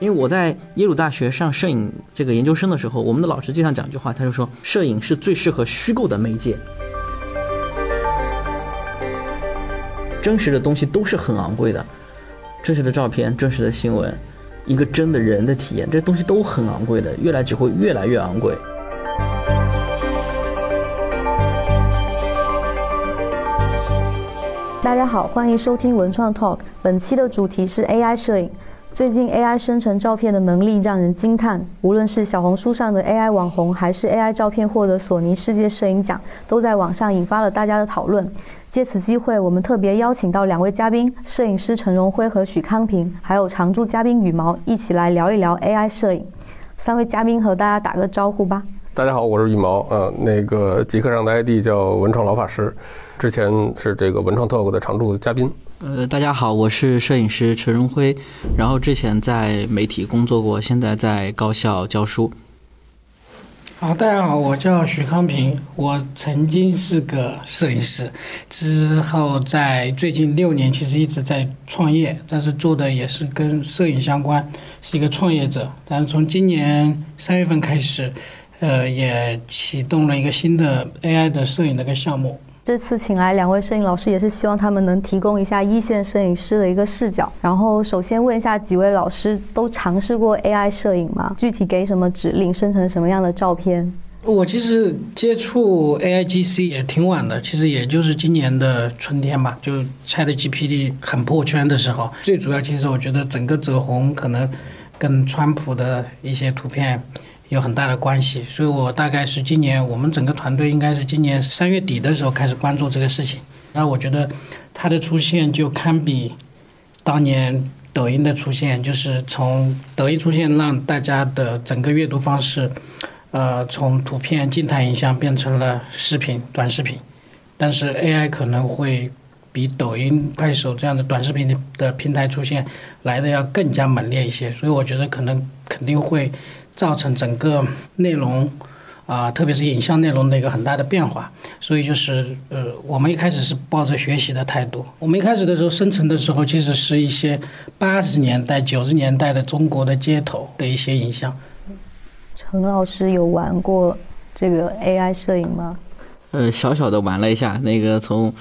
因为我在耶鲁大学上摄影这个研究生的时候，我们的老师经常讲一句话，他就说，摄影是最适合虚构的媒介。真实的东西都是很昂贵的，真实的照片、真实的新闻，一个真的人的体验，这东西都很昂贵的，越来只会越来越昂贵。大家好，欢迎收听文创 Talk，本期的主题是 AI 摄影。最近 AI 生成照片的能力让人惊叹，无论是小红书上的 AI 网红，还是 AI 照片获得索尼世界摄影奖，都在网上引发了大家的讨论。借此机会，我们特别邀请到两位嘉宾，摄影师陈荣辉和许康平，还有常驻嘉宾羽毛，一起来聊一聊 AI 摄影。三位嘉宾和大家打个招呼吧。大家好，我是羽毛，呃，那个极客上的 ID 叫文创老法师，之前是这个文创 Talk 的常驻嘉宾。呃，大家好，我是摄影师陈荣辉，然后之前在媒体工作过，现在在高校教书。好，大家好，我叫许康平，我曾经是个摄影师，之后在最近六年其实一直在创业，但是做的也是跟摄影相关，是一个创业者。但是从今年三月份开始，呃，也启动了一个新的 AI 的摄影的一个项目。这次请来两位摄影老师，也是希望他们能提供一下一线摄影师的一个视角。然后，首先问一下几位老师，都尝试过 AI 摄影吗？具体给什么指令，生成什么样的照片？我其实接触 AIGC 也挺晚的，其实也就是今年的春天吧，就 ChatGPT 很破圈的时候。最主要，其实我觉得整个走红可能跟川普的一些图片。有很大的关系，所以我大概是今年，我们整个团队应该是今年三月底的时候开始关注这个事情。那我觉得它的出现就堪比当年抖音的出现，就是从抖音出现让大家的整个阅读方式，呃，从图片静态影像变成了视频、短视频。但是 AI 可能会比抖音、快手这样的短视频的平台出现来的要更加猛烈一些，所以我觉得可能肯定会。造成整个内容啊，特别是影像内容的一个很大的变化，所以就是呃，我们一开始是抱着学习的态度。我们一开始的时候生成的时候，其实是一些八十年代、九十年代的中国的街头的一些影像。陈老师有玩过这个 AI 摄影吗？呃，小小的玩了一下，那个从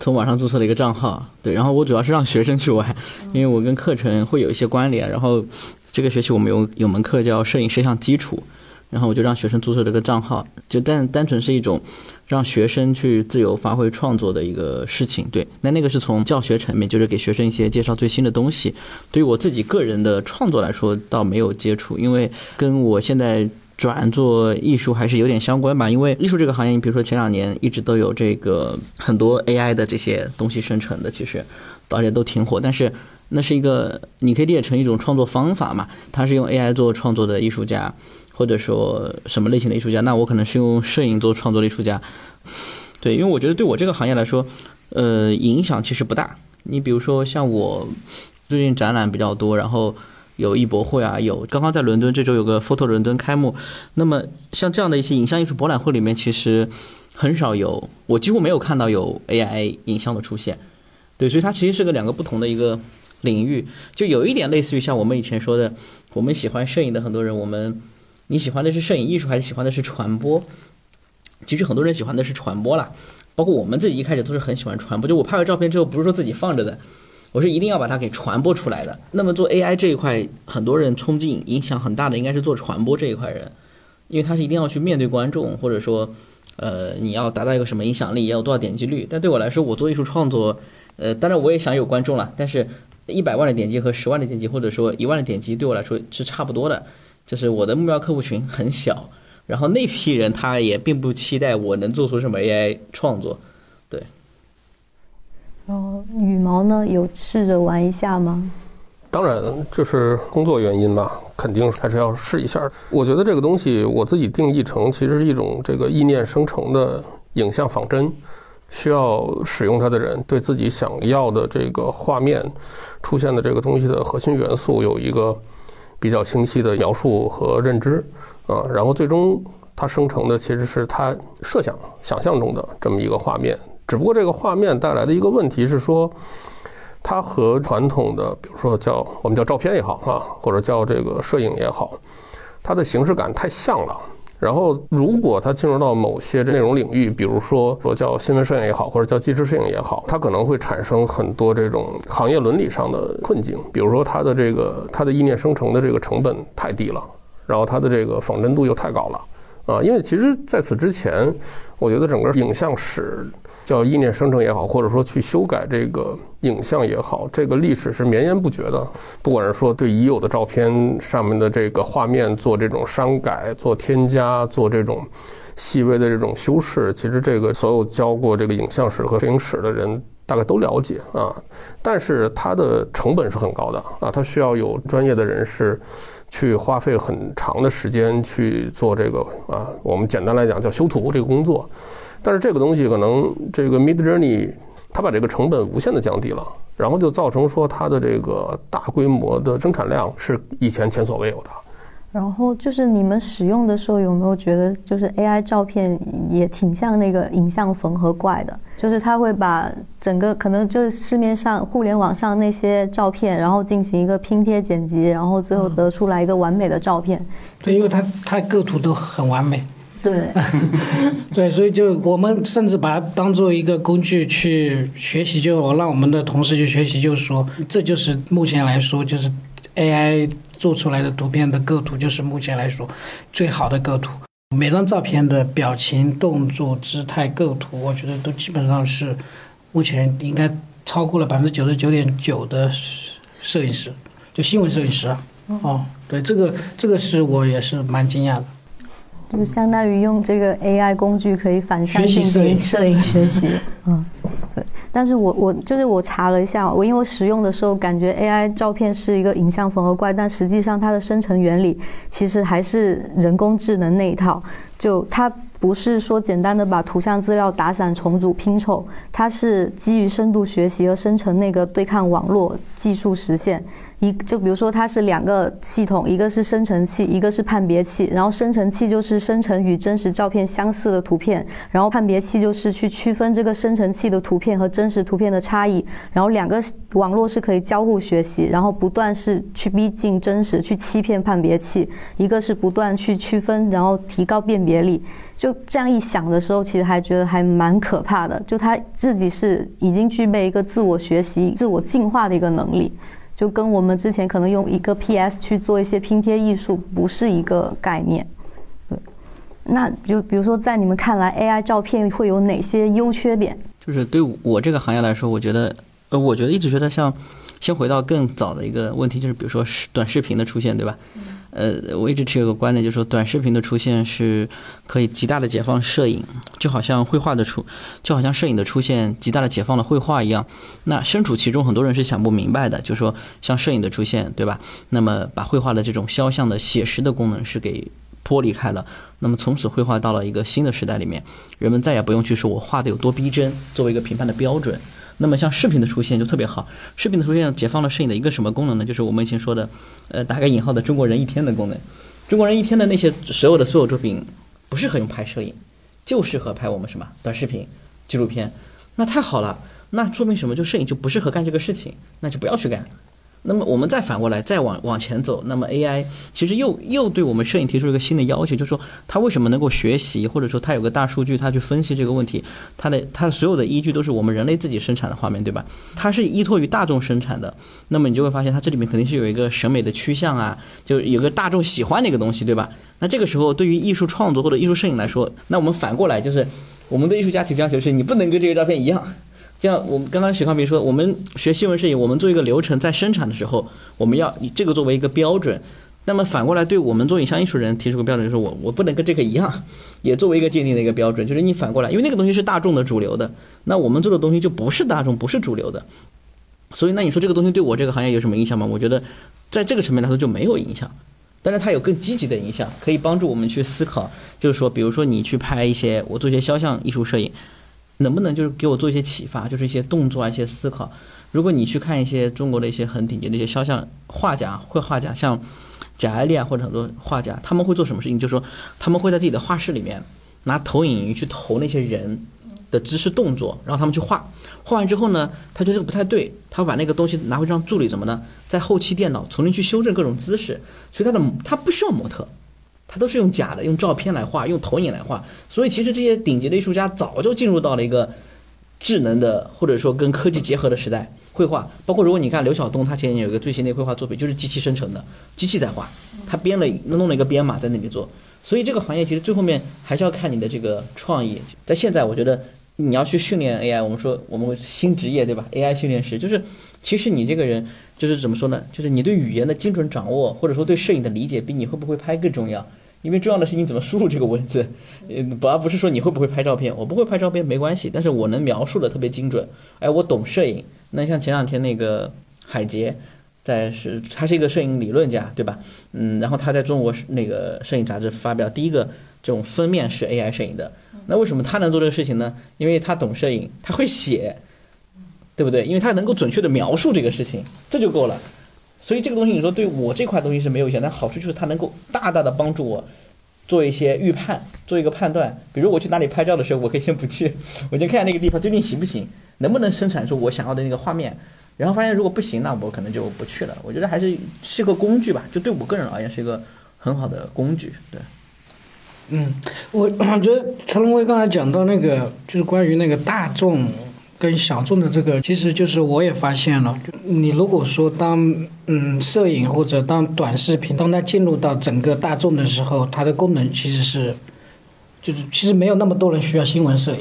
从网上注册了一个账号，对，然后我主要是让学生去玩，因为我跟课程会有一些关联，然后。这个学期我们有有门课叫摄影摄像基础，然后我就让学生注册这个账号，就单单纯是一种让学生去自由发挥创作的一个事情。对，那那个是从教学层面，就是给学生一些介绍最新的东西。对于我自己个人的创作来说，倒没有接触，因为跟我现在转做艺术还是有点相关吧。因为艺术这个行业，你比如说前两年一直都有这个很多 AI 的这些东西生成的，其实大家都挺火，但是。那是一个，你可以理解成一种创作方法嘛？他是用 AI 做创作的艺术家，或者说什么类型的艺术家？那我可能是用摄影做创作的艺术家。对，因为我觉得对我这个行业来说，呃，影响其实不大。你比如说像我最近展览比较多，然后有艺博会啊，有刚刚在伦敦这周有个 Photo 伦敦开幕。那么像这样的一些影像艺术博览会里面，其实很少有，我几乎没有看到有 AI 影像的出现。对，所以它其实是个两个不同的一个。领域就有一点类似于像我们以前说的，我们喜欢摄影的很多人，我们你喜欢的是摄影艺术还是喜欢的是传播？其实很多人喜欢的是传播啦，包括我们自己一开始都是很喜欢传播。就我拍完照片之后，不是说自己放着的，我是一定要把它给传播出来的。那么做 AI 这一块，很多人冲劲影响很大的应该是做传播这一块人，因为他是一定要去面对观众，或者说，呃，你要达到一个什么影响力，要有多少点击率。但对我来说，我做艺术创作，呃，当然我也想有观众了，但是。一百万的点击和十万的点击，或者说一万的点击，对我来说是差不多的。就是我的目标客户群很小，然后那批人他也并不期待我能做出什么 AI 创作，然后羽毛呢，有试着玩一下吗？当然，就是工作原因吧，肯定还是要试一下。我觉得这个东西，我自己定义成其实是一种这个意念生成的影像仿真。需要使用它的人对自己想要的这个画面出现的这个东西的核心元素有一个比较清晰的描述和认知啊，然后最终它生成的其实是他设想想象中的这么一个画面。只不过这个画面带来的一个问题是说，它和传统的，比如说叫我们叫照片也好啊，或者叫这个摄影也好，它的形式感太像了。然后，如果它进入到某些内容领域，比如说说叫新闻摄影也好，或者叫纪实摄影也好，它可能会产生很多这种行业伦理上的困境。比如说，它的这个它的意念生成的这个成本太低了，然后它的这个仿真度又太高了。啊，因为其实在此之前，我觉得整个影像史叫意念生成也好，或者说去修改这个影像也好，这个历史是绵延不绝的。不管是说对已有的照片上面的这个画面做这种删改、做添加、做这种细微的这种修饰，其实这个所有教过这个影像史和摄影史的人大概都了解啊。但是它的成本是很高的啊，它需要有专业的人士。去花费很长的时间去做这个啊，我们简单来讲叫修图这个工作，但是这个东西可能这个 Mid Journey 它把这个成本无限的降低了，然后就造成说它的这个大规模的生产量是以前前所未有的。然后就是你们使用的时候有没有觉得，就是 AI 照片也挺像那个影像缝合怪的？就是它会把整个可能就是市面上互联网上那些照片，然后进行一个拼贴剪辑，然后最后得出来一个完美的照片。对，因为它它构图都很完美。对，对，所以就我们甚至把它当做一个工具去学习，就我让我们的同事去学习，就是说这就是目前来说就是 AI。做出来的图片的构图就是目前来说最好的构图。每张照片的表情、动作、姿态、构图，我觉得都基本上是目前应该超过了百分之九十九点九的摄影师，就新闻摄影师啊。哦，对，这个这个是我也是蛮惊讶的。就相当于用这个 AI 工具可以反向进行摄影学习。嗯。对，但是我我就是我查了一下，我因为使用的时候感觉 AI 照片是一个影像缝合怪，但实际上它的生成原理其实还是人工智能那一套，就它不是说简单的把图像资料打散重组拼凑，它是基于深度学习和生成那个对抗网络技术实现。一就比如说它是两个系统，一个是生成器，一个是判别器。然后生成器就是生成与真实照片相似的图片，然后判别器就是去区分这个生成器的图片和真实图片的差异。然后两个网络是可以交互学习，然后不断是去逼近真实，去欺骗判别器。一个是不断去区分，然后提高辨别力。就这样一想的时候，其实还觉得还蛮可怕的。就他自己是已经具备一个自我学习、自我进化的一个能力。就跟我们之前可能用一个 PS 去做一些拼贴艺术不是一个概念，对。那就比如说，在你们看来，AI 照片会有哪些优缺点？就是对我这个行业来说，我觉得，呃，我觉得一直觉得像，先回到更早的一个问题，就是比如说视短视频的出现，对吧？呃，我一直持有个观点，就是说短视频的出现是可以极大的解放摄影，就好像绘画的出，就好像摄影的出现极大的解放了绘画一样。那身处其中，很多人是想不明白的，就是说像摄影的出现，对吧？那么把绘画的这种肖像的写实的功能是给剥离开了，那么从此绘画到了一个新的时代里面，人们再也不用去说我画的有多逼真作为一个评判的标准。那么像视频的出现就特别好，视频的出现解放了摄影的一个什么功能呢？就是我们以前说的，呃，打个引号的中国人一天的功能。中国人一天的那些所有的所有作品，不适合用拍摄影，就适合拍我们什么短视频、纪录片。那太好了，那说明什么？就摄影就不适合干这个事情，那就不要去干。那么我们再反过来再往往前走，那么 AI 其实又又对我们摄影提出一个新的要求，就是说它为什么能够学习，或者说它有个大数据，它去分析这个问题，它的它所有的依据都是我们人类自己生产的画面，对吧？它是依托于大众生产的，那么你就会发现它这里面肯定是有一个审美的趋向啊，就有个大众喜欢的一个东西，对吧？那这个时候对于艺术创作或者艺术摄影来说，那我们反过来就是我们的艺术家提要求是，你不能跟这个照片一样。就像我们刚刚许康明说，我们学新闻摄影，我们做一个流程，在生产的时候，我们要以这个作为一个标准。那么反过来，对我们做影像艺术人提出个标准，就是我我不能跟这个一样，也作为一个鉴定的一个标准。就是你反过来，因为那个东西是大众的主流的，那我们做的东西就不是大众，不是主流的。所以那你说这个东西对我这个行业有什么影响吗？我觉得在这个层面来说就没有影响，但是它有更积极的影响，可以帮助我们去思考。就是说，比如说你去拍一些，我做一些肖像艺术摄影。能不能就是给我做一些启发，就是一些动作啊，一些思考。如果你去看一些中国的一些很顶尖的一些肖像画家、绘画家，像贾爱丽啊，或者很多画家，他们会做什么事情？就是说，他们会在自己的画室里面拿投影仪去投那些人，的姿势动作，让他们去画。画完之后呢，他觉得这个不太对，他把那个东西拿回去让助理怎么呢，在后期电脑重新去修正各种姿势。所以他的他不需要模特，他都是用假的，用照片来画，用投影来画。所以其实这些顶级的艺术家早就进入到了一个智能的或者说跟科技结合的时代。绘画包括如果你看刘晓东，他前年有一个最新的绘画作品，就是机器生成的，机器在画，他编了弄了一个编码在那里做。所以这个行业其实最后面还是要看你的这个创意。在现在，我觉得你要去训练 AI，我们说我们新职业对吧？AI 训练师就是，其实你这个人就是怎么说呢？就是你对语言的精准掌握，或者说对摄影的理解，比你会不会拍更重要。因为重要的是你怎么输入这个文字，呃，不而不是说你会不会拍照片。我不会拍照片没关系，但是我能描述的特别精准。哎，我懂摄影。那像前两天那个海杰，在是他是一个摄影理论家，对吧？嗯，然后他在中国那个摄影杂志发表第一个这种封面是 AI 摄影的。那为什么他能做这个事情呢？因为他懂摄影，他会写，对不对？因为它能够准确的描述这个事情，这就够了。所以这个东西你说对我这块东西是没有影响，但好处就是它能够大大的帮助我做一些预判，做一个判断。比如我去哪里拍照的时候，我可以先不去，我先看看那个地方究竟行不行，能不能生产出我想要的那个画面。然后发现如果不行，那我可能就不去了。我觉得还是是个工具吧，就对我个人而言是一个很好的工具。对，嗯，我我觉得陈龙威刚才讲到那个，就是关于那个大众跟小众的这个，其实就是我也发现了，你如果说当嗯摄影或者当短视频，当它进入到整个大众的时候，它的功能其实是，就是其实没有那么多人需要新闻摄影，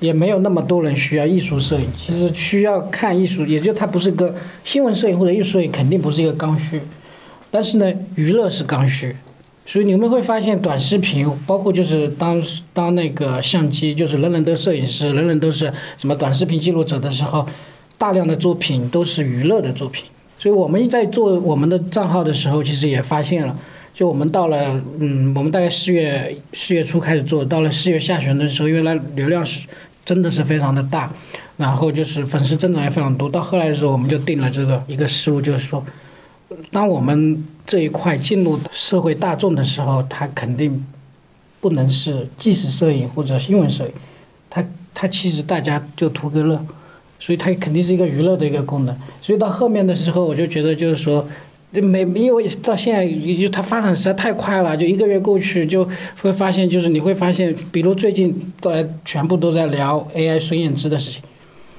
也没有那么多人需要艺术摄影，其实需要看艺术，也就它不是个新闻摄影或者艺术摄影，肯定不是一个刚需，但是呢，娱乐是刚需。所以你们会发现，短视频包括就是当当那个相机就是人人都摄影师，人人都是什么短视频记录者的时候，大量的作品都是娱乐的作品。所以我们在做我们的账号的时候，其实也发现了，就我们到了嗯，我们大概四月四月初开始做，到了四月下旬的时候，因为来流量是真的是非常的大，然后就是粉丝增长也非常多。到后来的时候，我们就定了这个一个思路，就是说，当我们这一块进入社会大众的时候，它肯定不能是纪实摄影或者新闻摄影，它它其实大家就图个乐，所以它肯定是一个娱乐的一个功能。所以到后面的时候，我就觉得就是说，没因为到现在也就它发展实在太快了，就一个月过去就会发现，就是你会发现，比如最近在全部都在聊 AI 孙燕姿的事情。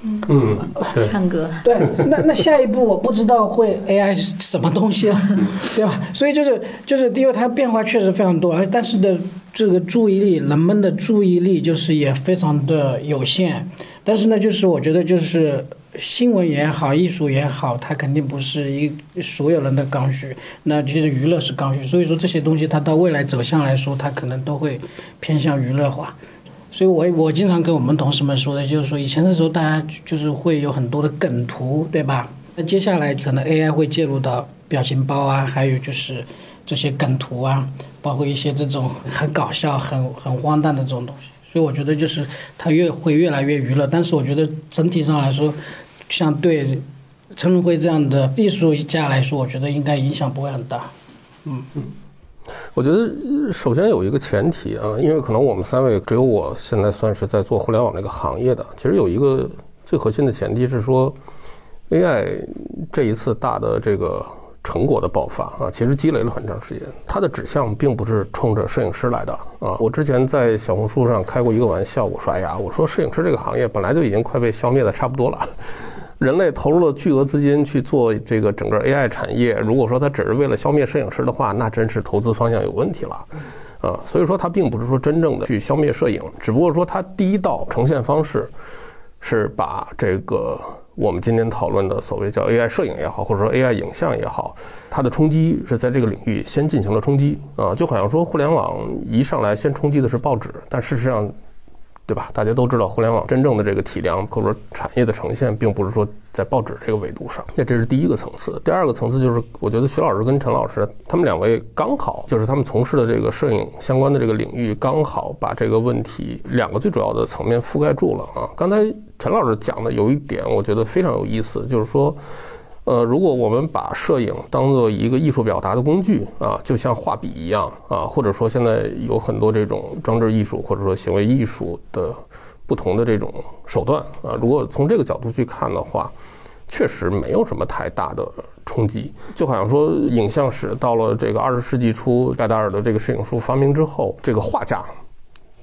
嗯，对，唱歌，对，那那下一步我不知道会 AI 是什么东西了，对吧？所以就是就是因为它变化确实非常多，而但是的这个注意力，人们的注意力就是也非常的有限。但是呢，就是我觉得就是新闻也好，艺术也好，它肯定不是一所有人的刚需。那其实娱乐是刚需，所以说这些东西它到未来走向来说，它可能都会偏向娱乐化。所以我我经常跟我们同事们说的，就是说以前的时候大家就是会有很多的梗图，对吧？那接下来可能 AI 会介入到表情包啊，还有就是这些梗图啊，包括一些这种很搞笑、很很荒诞的这种东西。所以我觉得就是它越会越来越娱乐，但是我觉得整体上来说，像对陈龙辉这样的艺术家来说，我觉得应该影响不会很大。嗯嗯。我觉得首先有一个前提啊，因为可能我们三位只有我现在算是在做互联网这个行业的。其实有一个最核心的前提是说，AI 这一次大的这个成果的爆发啊，其实积累了很长时间。它的指向并不是冲着摄影师来的啊。我之前在小红书上开过一个玩笑，我说：“哎呀，我说摄影师这个行业本来就已经快被消灭的差不多了。”人类投入了巨额资金去做这个整个 AI 产业，如果说它只是为了消灭摄影师的话，那真是投资方向有问题了，啊，所以说它并不是说真正的去消灭摄影，只不过说它第一道呈现方式是把这个我们今天讨论的所谓叫 AI 摄影也好，或者说 AI 影像也好，它的冲击是在这个领域先进行了冲击，啊，就好像说互联网一上来先冲击的是报纸，但事实上。对吧？大家都知道，互联网真正的这个体量或者说产业的呈现，并不是说在报纸这个维度上。那这是第一个层次。第二个层次就是，我觉得徐老师跟陈老师他们两位刚好就是他们从事的这个摄影相关的这个领域，刚好把这个问题两个最主要的层面覆盖住了啊。刚才陈老师讲的有一点，我觉得非常有意思，就是说。呃，如果我们把摄影当做一个艺术表达的工具啊，就像画笔一样啊，或者说现在有很多这种装置艺术或者说行为艺术的不同的这种手段啊。如果从这个角度去看的话，确实没有什么太大的冲击。就好像说，影像史到了这个二十世纪初，盖达尔的这个摄影术发明之后，这个画家。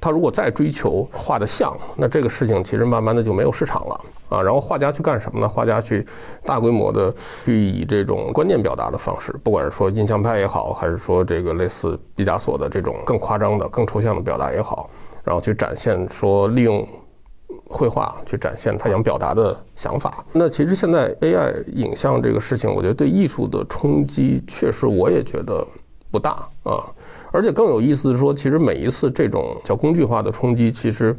他如果再追求画的像，那这个事情其实慢慢的就没有市场了啊。然后画家去干什么呢？画家去大规模的去以这种观念表达的方式，不管是说印象派也好，还是说这个类似毕加索的这种更夸张的、更抽象的表达也好，然后去展现说利用绘画去展现他想表达的想法。那其实现在 AI 影像这个事情，我觉得对艺术的冲击确实我也觉得不大啊。而且更有意思的是说，其实每一次这种叫工具化的冲击，其实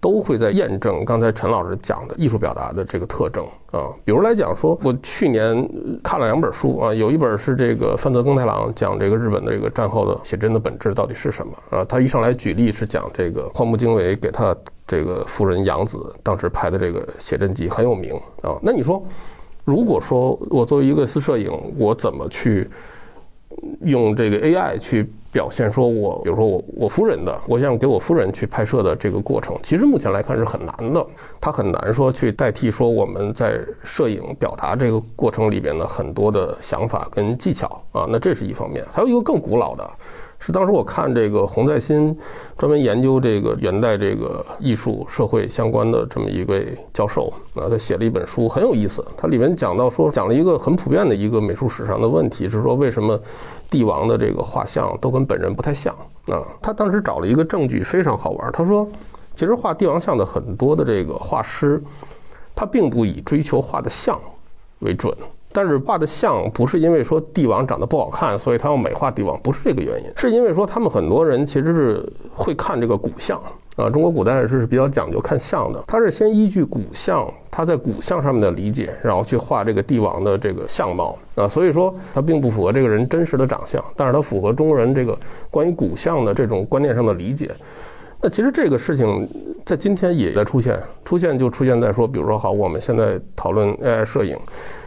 都会在验证刚才陈老师讲的艺术表达的这个特征啊。比如来讲，说我去年看了两本书啊，有一本是这个范泽庚太郎讲这个日本的这个战后的写真的本质到底是什么啊。他一上来举例是讲这个荒木经惟给他这个夫人杨子当时拍的这个写真集很有名啊。那你说，如果说我作为一个私摄影，我怎么去用这个 AI 去？表现说，我比如说我我夫人的，我想给我夫人去拍摄的这个过程，其实目前来看是很难的。它很难说去代替说我们在摄影表达这个过程里边的很多的想法跟技巧啊。那这是一方面，还有一个更古老的。是当时我看这个洪在新专门研究这个元代这个艺术社会相关的这么一位教授啊，他写了一本书很有意思。他里面讲到说，讲了一个很普遍的一个美术史上的问题，是说为什么帝王的这个画像都跟本人不太像啊？他当时找了一个证据非常好玩，他说，其实画帝王像的很多的这个画师，他并不以追求画的像为准。但是画的像不是因为说帝王长得不好看，所以他要美化帝王，不是这个原因，是因为说他们很多人其实是会看这个骨相啊。中国古代是比较讲究看相的，他是先依据古相，他在古相上面的理解，然后去画这个帝王的这个相貌啊。所以说他并不符合这个人真实的长相，但是他符合中国人这个关于古相的这种观念上的理解。那其实这个事情在今天也在出现，出现就出现在说，比如说好，我们现在讨论 AI 摄影。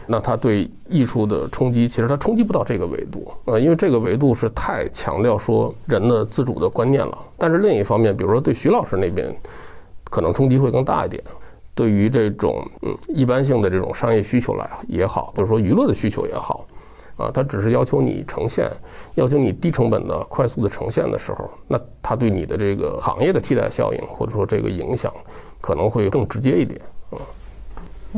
那它对艺术的冲击，其实它冲击不到这个维度啊，因为这个维度是太强调说人的自主的观念了。但是另一方面，比如说对徐老师那边，可能冲击会更大一点。对于这种嗯一般性的这种商业需求来也好，或者说娱乐的需求也好，啊，它只是要求你呈现，要求你低成本的快速的呈现的时候，那它对你的这个行业的替代效应或者说这个影响，可能会更直接一点。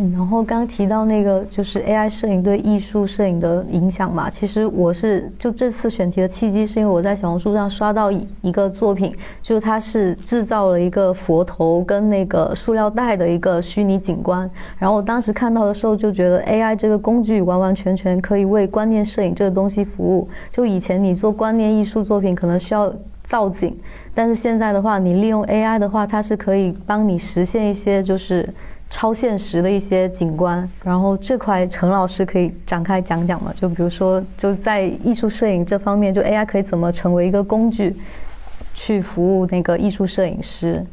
嗯，然后刚提到那个就是 AI 摄影对艺术摄影的影响嘛，其实我是就这次选题的契机是因为我在小红书上刷到一个作品，就它是制造了一个佛头跟那个塑料袋的一个虚拟景观，然后我当时看到的时候就觉得 AI 这个工具完完全全可以为观念摄影这个东西服务。就以前你做观念艺术作品可能需要造景，但是现在的话，你利用 AI 的话，它是可以帮你实现一些就是。超现实的一些景观，然后这块陈老师可以展开讲讲吗？就比如说，就在艺术摄影这方面，就 AI 可以怎么成为一个工具，去服务那个艺术摄影师？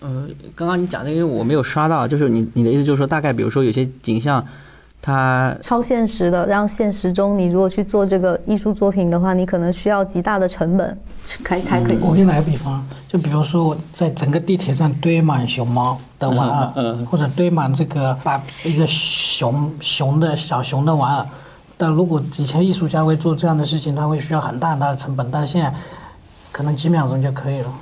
呃，刚刚你讲的，因为我没有刷到，就是你你的意思就是说，大概比如说有些景象。它超现实的，让现实中你如果去做这个艺术作品的话，你可能需要极大的成本，才才可以。我给你打个比方，就比如说我在整个地铁上堆满熊猫的玩偶，或者堆满这个把一个熊熊的小熊的玩偶，但如果以前艺术家会做这样的事情，他会需要很大很大的成本，但现在可能几秒钟就可以了。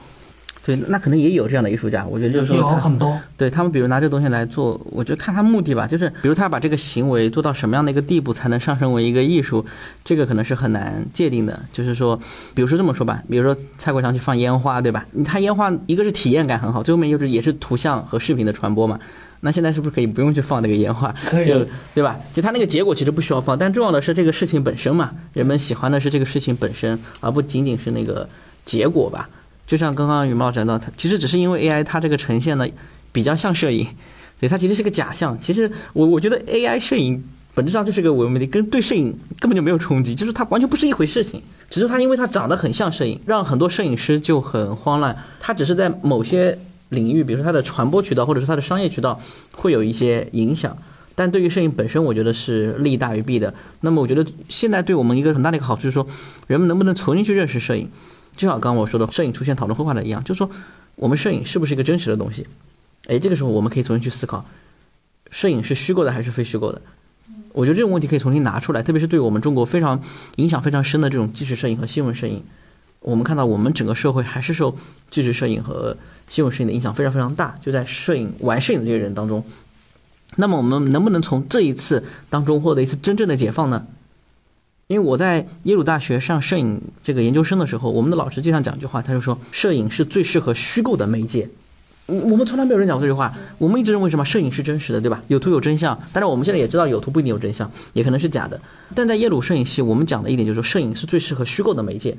对，那可能也有这样的艺术家，我觉得就是说有很多。对他们，比如拿这个东西来做，我觉得看他目的吧，就是比如他把这个行为做到什么样的一个地步才能上升为一个艺术，这个可能是很难界定的。就是说，比如说这么说吧，比如说蔡国强去放烟花，对吧？他烟花一个是体验感很好，最后面就是也是图像和视频的传播嘛。那现在是不是可以不用去放那个烟花？可以，就对吧？就他那个结果其实不需要放，但重要的是这个事情本身嘛。人们喜欢的是这个事情本身，而不仅仅是那个结果吧。就像刚刚羽毛讲到，它其实只是因为 AI 它这个呈现的比较像摄影，对它其实是个假象。其实我我觉得 AI 摄影本质上就是个伪媒体，跟对摄影根本就没有冲击，就是它完全不是一回事情。只是它因为它长得很像摄影，让很多摄影师就很慌乱。它只是在某些领域，比如说它的传播渠道或者是它的商业渠道会有一些影响，但对于摄影本身，我觉得是利大于弊的。那么我觉得现在对我们一个很大的一个好处就是说，人们能不能重新去认识摄影？就像刚我说的，摄影出现讨论绘画的一样，就是说，我们摄影是不是一个真实的东西？哎，这个时候我们可以重新去思考，摄影是虚构的还是非虚构的？我觉得这种问题可以重新拿出来，特别是对我们中国非常影响非常深的这种纪实摄影和新闻摄影，我们看到我们整个社会还是受纪实摄影和新闻摄影的影响非常非常大，就在摄影玩摄影的这些人当中。那么我们能不能从这一次当中获得一次真正的解放呢？因为我在耶鲁大学上摄影这个研究生的时候，我们的老师经常讲一句话，他就说摄影是最适合虚构的媒介。我们从来没有人讲过这句话，我们一直认为什么摄影是真实的，对吧？有图有真相。但是我们现在也知道有图不一定有真相，也可能是假的。但在耶鲁摄影系，我们讲的一点就是说，摄影是最适合虚构的媒介。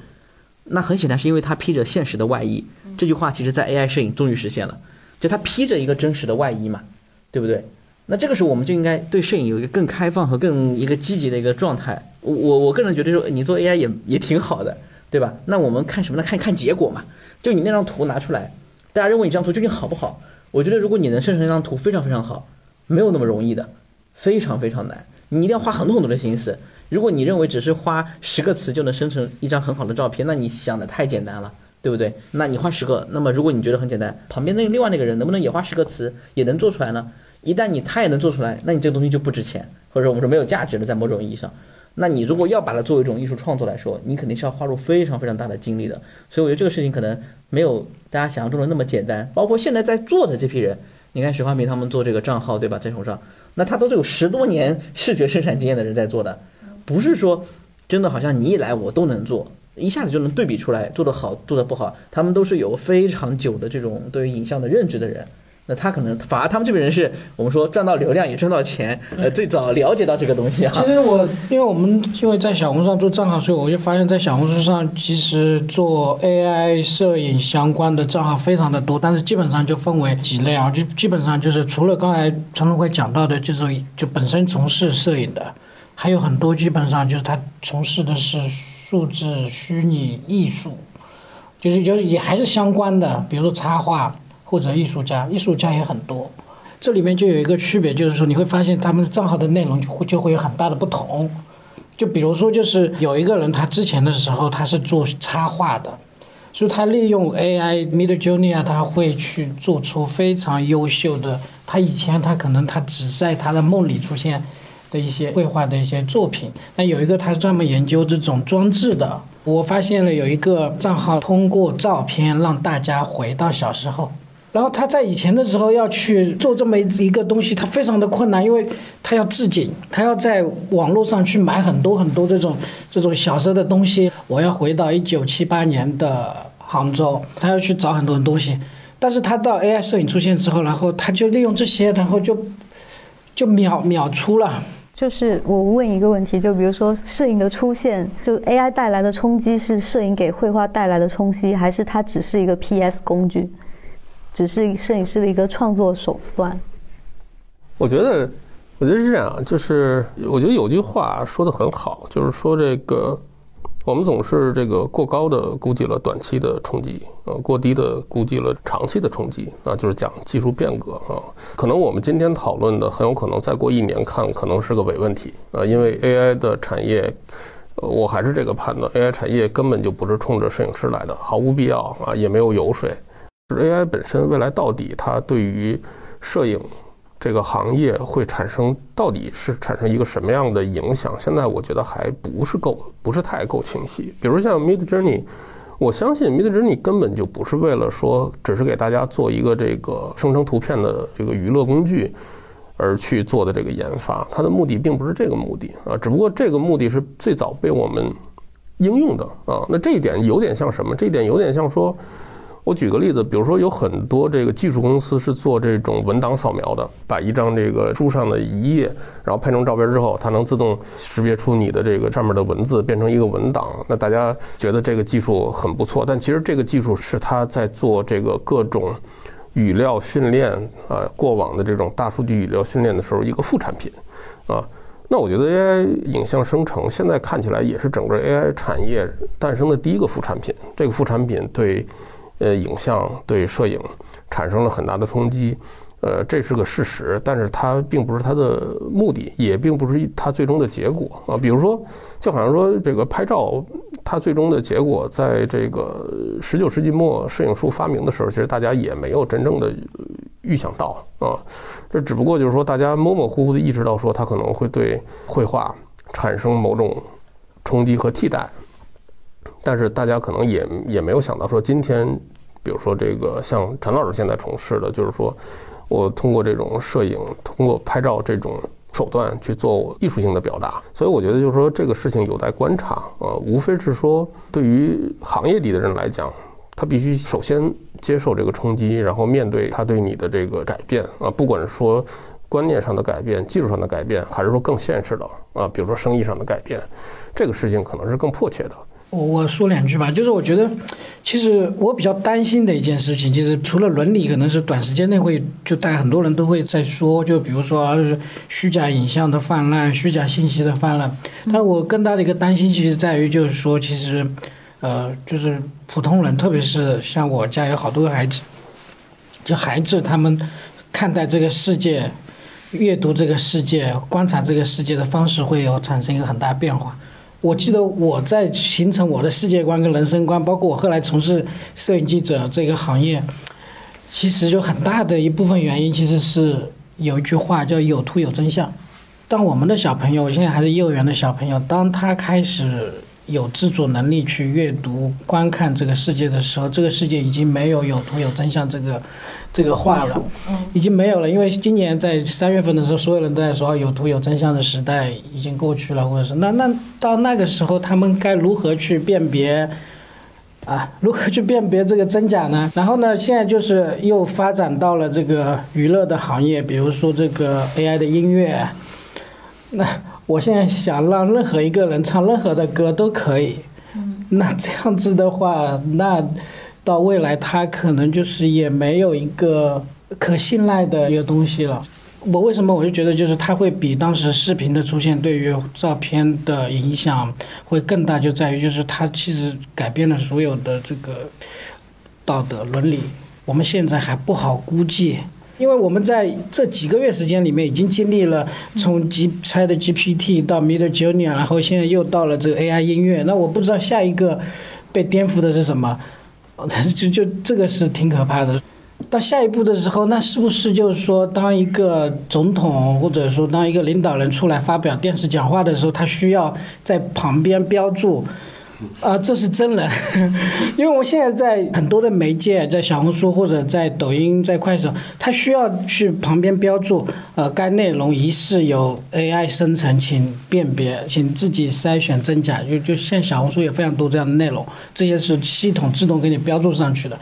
那很显然是因为它披着现实的外衣。这句话其实在 AI 摄影终于实现了，就它披着一个真实的外衣嘛，对不对？那这个时候我们就应该对摄影有一个更开放和更一个积极的一个状态。我我个人觉得说，你做 AI 也也挺好的，对吧？那我们看什么呢？看看结果嘛。就你那张图拿出来。大家认为你这张图究竟好不好？我觉得如果你能生成一张图非常非常好，没有那么容易的，非常非常难。你一定要花很多很多的心思。如果你认为只是花十个词就能生成一张很好的照片，那你想的太简单了，对不对？那你花十个，那么如果你觉得很简单，旁边那另外那个人能不能也花十个词也能做出来呢？一旦你他也能做出来，那你这个东西就不值钱，或者说我们说没有价值了，在某种意义上。那你如果要把它作为一种艺术创作来说，你肯定是要花入非常非常大的精力的。所以我觉得这个事情可能没有大家想象中的那么简单。包括现在在做的这批人，你看许华平他们做这个账号，对吧？在手上，那他都是有十多年视觉生产经验的人在做的，不是说真的好像你一来我都能做，一下子就能对比出来做得好做得不好。他们都是有非常久的这种对于影像的认知的人。那他可能反而他们这边人是我们说赚到流量也赚到钱，呃，最早了解到这个东西啊。其实我因为我们因为在小红书上做账号，所以我就发现，在小红书上其实做 AI 摄影相关的账号非常的多，但是基本上就分为几类啊，就基本上就是除了刚才陈龙辉讲到的，就是就本身从事摄影的，还有很多基本上就是他从事的是数字虚拟艺术，就是就是也还是相关的，比如说插画。或者艺术家，艺术家也很多，这里面就有一个区别，就是说你会发现他们账号的内容就会就会有很大的不同。就比如说，就是有一个人他之前的时候他是做插画的，所以他利用 AI Midjourney 啊，他会去做出非常优秀的。他以前他可能他只在他的梦里出现的一些绘画的一些作品。那有一个他专门研究这种装置的，我发现了有一个账号通过照片让大家回到小时候。然后他在以前的时候要去做这么一个东西，他非常的困难，因为他要置景，他要在网络上去买很多很多这种这种小时候的东西。我要回到一九七八年的杭州，他要去找很多的东西。但是他到 AI 摄影出现之后，然后他就利用这些，然后就就秒秒出了。就是我问一个问题，就比如说摄影的出现，就 AI 带来的冲击是摄影给绘画带来的冲击，还是它只是一个 PS 工具？只是摄影师的一个创作手段。我觉得，我觉得是这样，就是我觉得有句话说的很好，就是说这个我们总是这个过高的估计了短期的冲击，呃，过低的估计了长期的冲击，啊，就是讲技术变革啊。可能我们今天讨论的，很有可能再过一年看，可能是个伪问题啊，因为 AI 的产业，我还是这个判断，AI 产业根本就不是冲着摄影师来的，毫无必要啊，也没有油水。AI 本身未来到底它对于摄影这个行业会产生到底是产生一个什么样的影响？现在我觉得还不是够，不是太够清晰。比如像 Mid Journey，我相信 Mid Journey 根本就不是为了说只是给大家做一个这个生成图片的这个娱乐工具而去做的这个研发，它的目的并不是这个目的啊，只不过这个目的是最早被我们应用的啊。那这一点有点像什么？这一点有点像说。我举个例子，比如说有很多这个技术公司是做这种文档扫描的，把一张这个书上的一页，然后拍成照片之后，它能自动识别出你的这个上面的文字变成一个文档。那大家觉得这个技术很不错，但其实这个技术是它在做这个各种语料训练啊，过往的这种大数据语料训练的时候一个副产品啊。那我觉得 AI 影像生成现在看起来也是整个 AI 产业诞生的第一个副产品。这个副产品对。呃，影像对摄影产生了很大的冲击，呃，这是个事实，但是它并不是它的目的，也并不是它最终的结果啊。比如说，就好像说这个拍照。它最终的结果，在这个十九世纪末摄影术发明的时候，其实大家也没有真正的预想到啊。这只不过就是说，大家模模糊糊的意识到说它可能会对绘画产生某种冲击和替代，但是大家可能也也没有想到说，今天比如说这个像陈老师现在从事的，就是说我通过这种摄影，通过拍照这种。手段去做艺术性的表达，所以我觉得就是说这个事情有待观察呃，无非是说对于行业里的人来讲，他必须首先接受这个冲击，然后面对他对你的这个改变啊，不管是说观念上的改变、技术上的改变，还是说更现实的啊，比如说生意上的改变，这个事情可能是更迫切的。我我说两句吧，就是我觉得，其实我比较担心的一件事情，就是除了伦理，可能是短时间内会就大家很多人都会在说，就比如说虚假影像的泛滥、虚假信息的泛滥。但我更大的一个担心，其实在于就是说，其实，呃，就是普通人，特别是像我家有好多个孩子，就孩子他们看待这个世界、阅读这个世界、观察这个世界的方式，会有产生一个很大变化。我记得我在形成我的世界观跟人生观，包括我后来从事摄影记者这个行业，其实就很大的一部分原因，其实是有一句话叫“有图有真相”。当我们的小朋友，我现在还是幼儿园的小朋友，当他开始。有自主能力去阅读、观看这个世界的时候，这个世界已经没有有图有真相这个这个话了，已经没有了。因为今年在三月份的时候，所有人都在说有图有真相的时代已经过去了，或者是那那到那个时候，他们该如何去辨别啊？如何去辨别这个真假呢？然后呢，现在就是又发展到了这个娱乐的行业，比如说这个 AI 的音乐，那。我现在想让任何一个人唱任何的歌都可以，那这样子的话，那到未来他可能就是也没有一个可信赖的一个东西了。我为什么我就觉得就是它会比当时视频的出现对于照片的影响会更大，就在于就是它其实改变了所有的这个道德伦理，我们现在还不好估计。因为我们在这几个月时间里面，已经经历了从 G 拆的 GPT 到 Mid Journey，然后现在又到了这个 AI 音乐。那我不知道下一个被颠覆的是什么，就就这个是挺可怕的。到下一步的时候，那是不是就是说，当一个总统或者说当一个领导人出来发表电视讲话的时候，他需要在旁边标注？啊，这是真人，因为我现在在很多的媒介，在小红书或者在抖音、在快手，它需要去旁边标注，呃，该内容疑似有 AI 生成，请辨别，请自己筛选真假。就就像小红书有非常多这样的内容，这些是系统自动给你标注上去的。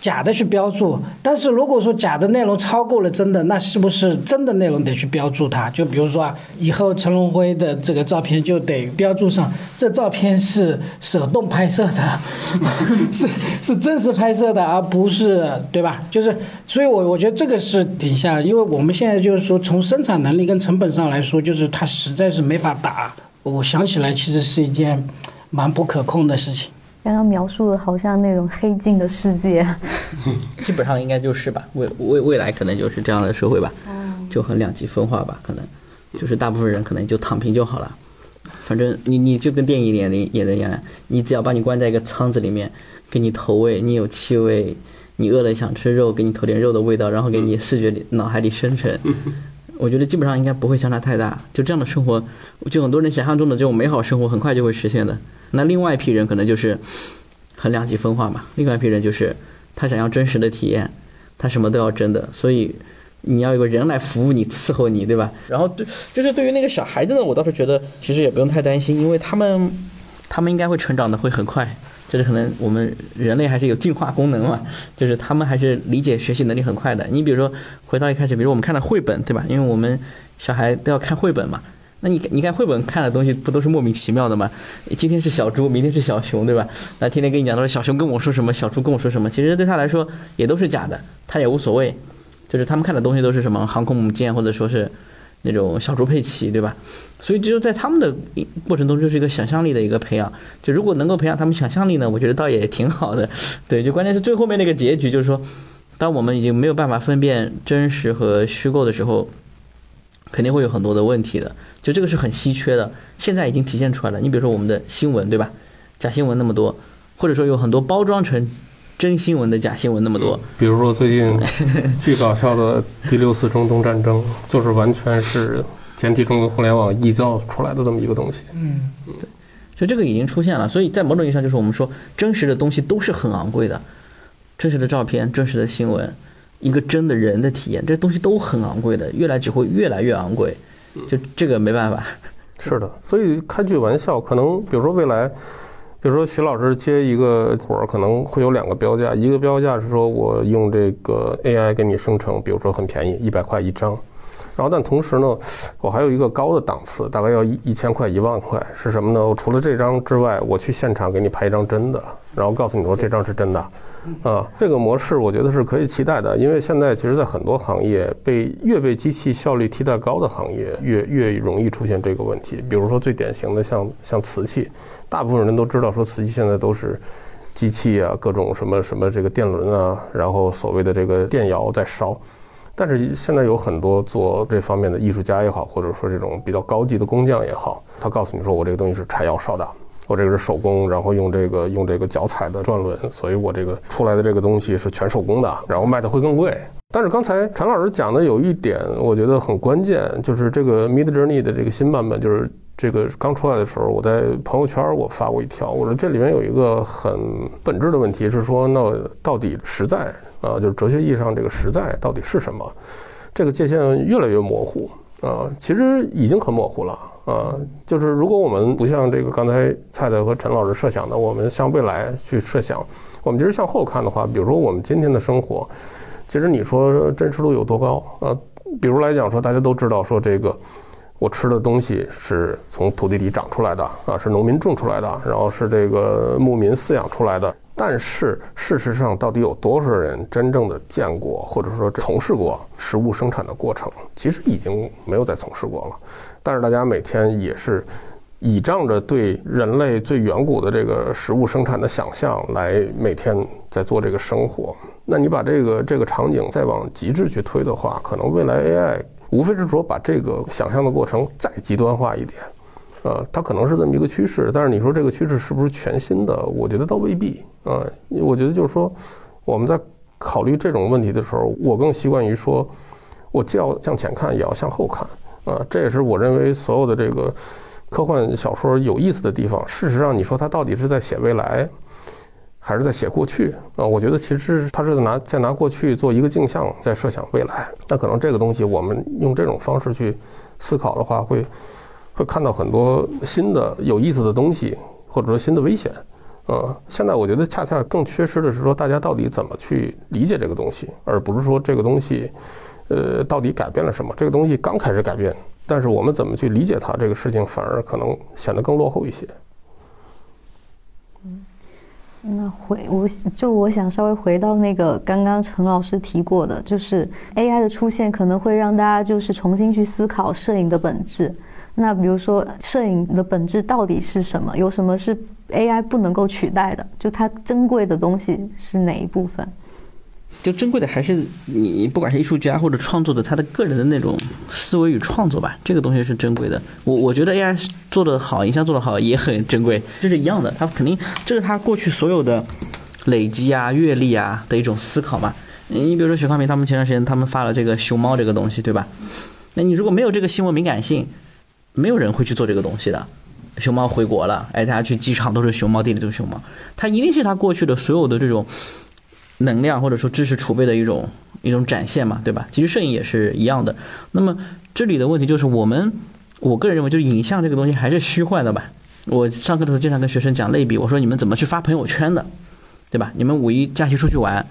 假的去标注，但是如果说假的内容超过了真的，那是不是真的内容得去标注它？就比如说啊，以后陈龙辉的这个照片就得标注上，这照片是手动拍摄的，是是真实拍摄的，而不是对吧？就是，所以我我觉得这个是挺像，因为我们现在就是说从生产能力跟成本上来说，就是它实在是没法打。我想起来，其实是一件蛮不可控的事情。刚刚描述的好像那种黑镜的世界，基本上应该就是吧，未未未来可能就是这样的社会吧，就很两极分化吧，可能就是大部分人可能就躺平就好了，反正你你就跟电影演的演的一样，你只要把你关在一个仓子里面，给你投喂，你有气味，你饿了想吃肉，给你投点肉的味道，然后给你视觉里脑海里生成，我觉得基本上应该不会相差太大，就这样的生活，就很多人想象中的这种美好生活，很快就会实现的。那另外一批人可能就是很两极分化嘛。另外一批人就是他想要真实的体验，他什么都要真的，所以你要有个人来服务你、伺候你，对吧？然后对，就是对于那个小孩子呢，我倒是觉得其实也不用太担心，因为他们他们应该会成长的会很快。就是可能我们人类还是有进化功能嘛，就是他们还是理解学习能力很快的。你比如说回到一开始，比如我们看的绘本，对吧？因为我们小孩都要看绘本嘛。那你你看绘本看的东西不都是莫名其妙的吗？今天是小猪，明天是小熊，对吧？那天天跟你讲都是小熊跟我说什么，小猪跟我说什么，其实对他来说也都是假的，他也无所谓。就是他们看的东西都是什么航空母舰或者说是那种小猪佩奇，对吧？所以就在他们的过程中就是一个想象力的一个培养。就如果能够培养他们想象力呢，我觉得倒也挺好的。对，就关键是最后面那个结局，就是说，当我们已经没有办法分辨真实和虚构的时候。肯定会有很多的问题的。就这个是很稀缺的，现在已经体现出来了。你比如说我们的新闻，对吧？假新闻那么多，或者说有很多包装成真新闻的假新闻那么多。比如说最近 巨搞笑的第六次中东战争，就是完全是简体中国互联网臆造出来的这么一个东西。嗯，对，就这个已经出现了。所以在某种意义上，就是我们说真实的东西都是很昂贵的，真实的照片、真实的新闻，一个真的人的体验，这东西都很昂贵的，越来只会越来越昂贵。就这个没办法。是的，所以开句玩笑，可能比如说未来，比如说徐老师接一个活儿，可能会有两个标价，一个标价是说我用这个 AI 给你生成，比如说很便宜，一百块一张。然后，但同时呢，我还有一个高的档次，大概要一一千块、一万块，是什么呢？我除了这张之外，我去现场给你拍一张真的，然后告诉你说这张是真的。啊，这个模式我觉得是可以期待的，因为现在其实，在很多行业被越被机器效率替代高的行业，越越容易出现这个问题。比如说最典型的像像瓷器，大部分人都知道说瓷器现在都是机器啊，各种什么什么这个电轮啊，然后所谓的这个电窑在烧。但是现在有很多做这方面的艺术家也好，或者说这种比较高级的工匠也好，他告诉你说我这个东西是柴窑烧的。我这个是手工，然后用这个用这个脚踩的转轮，所以我这个出来的这个东西是全手工的，然后卖的会更贵。但是刚才陈老师讲的有一点，我觉得很关键，就是这个 Mid Journey 的这个新版本，就是这个刚出来的时候，我在朋友圈我发过一条，我说这里面有一个很本质的问题是说，那到底实在啊，就是哲学意义上这个实在到底是什么？这个界限越来越模糊啊，其实已经很模糊了。啊，就是如果我们不像这个刚才蔡蔡和陈老师设想的，我们向未来去设想，我们其实向后看的话，比如说我们今天的生活，其实你说真实度有多高？啊，比如来讲说，大家都知道说这个我吃的东西是从土地里长出来的啊，是农民种出来的，然后是这个牧民饲养出来的。但是事实上，到底有多少人真正的见过或者说从事过食物生产的过程？其实已经没有再从事过了。但是大家每天也是倚仗着对人类最远古的这个食物生产的想象来每天在做这个生活。那你把这个这个场景再往极致去推的话，可能未来 AI 无非是说把这个想象的过程再极端化一点。呃，它可能是这么一个趋势，但是你说这个趋势是不是全新的？我觉得倒未必。啊，我觉得就是说，我们在考虑这种问题的时候，我更习惯于说，我既要向前看，也要向后看。啊，这也是我认为所有的这个科幻小说有意思的地方。事实上，你说它到底是在写未来，还是在写过去？啊，我觉得其实它是在拿在拿过去做一个镜像，在设想未来。那可能这个东西，我们用这种方式去思考的话，会。会看到很多新的有意思的东西，或者说新的危险。呃，现在我觉得恰恰更缺失的是说，大家到底怎么去理解这个东西，而不是说这个东西，呃，到底改变了什么？这个东西刚开始改变，但是我们怎么去理解它，这个事情反而可能显得更落后一些。嗯，那回我就我想稍微回到那个刚刚陈老师提过的，就是 AI 的出现可能会让大家就是重新去思考摄影的本质。那比如说，摄影的本质到底是什么？有什么是 AI 不能够取代的？就它珍贵的东西是哪一部分？就珍贵的还是你不管是艺术家或者创作的他的个人的那种思维与创作吧，这个东西是珍贵的。我我觉得 AI 做的好，影像做的好也很珍贵，这是一样的。他肯定这是他过去所有的累积啊、阅历啊的一种思考嘛。你比如说许康平他们前段时间他们发了这个熊猫这个东西，对吧？那你如果没有这个新闻敏感性，没有人会去做这个东西的。熊猫回国了，哎，大家去机场都是熊猫，店里都是熊猫。它一定是它过去的所有的这种能量或者说知识储备的一种一种展现嘛，对吧？其实摄影也是一样的。那么这里的问题就是，我们我个人认为，就是影像这个东西还是虚幻的吧。我上课的时候经常跟学生讲类比，我说你们怎么去发朋友圈的，对吧？你们五一假期出去玩，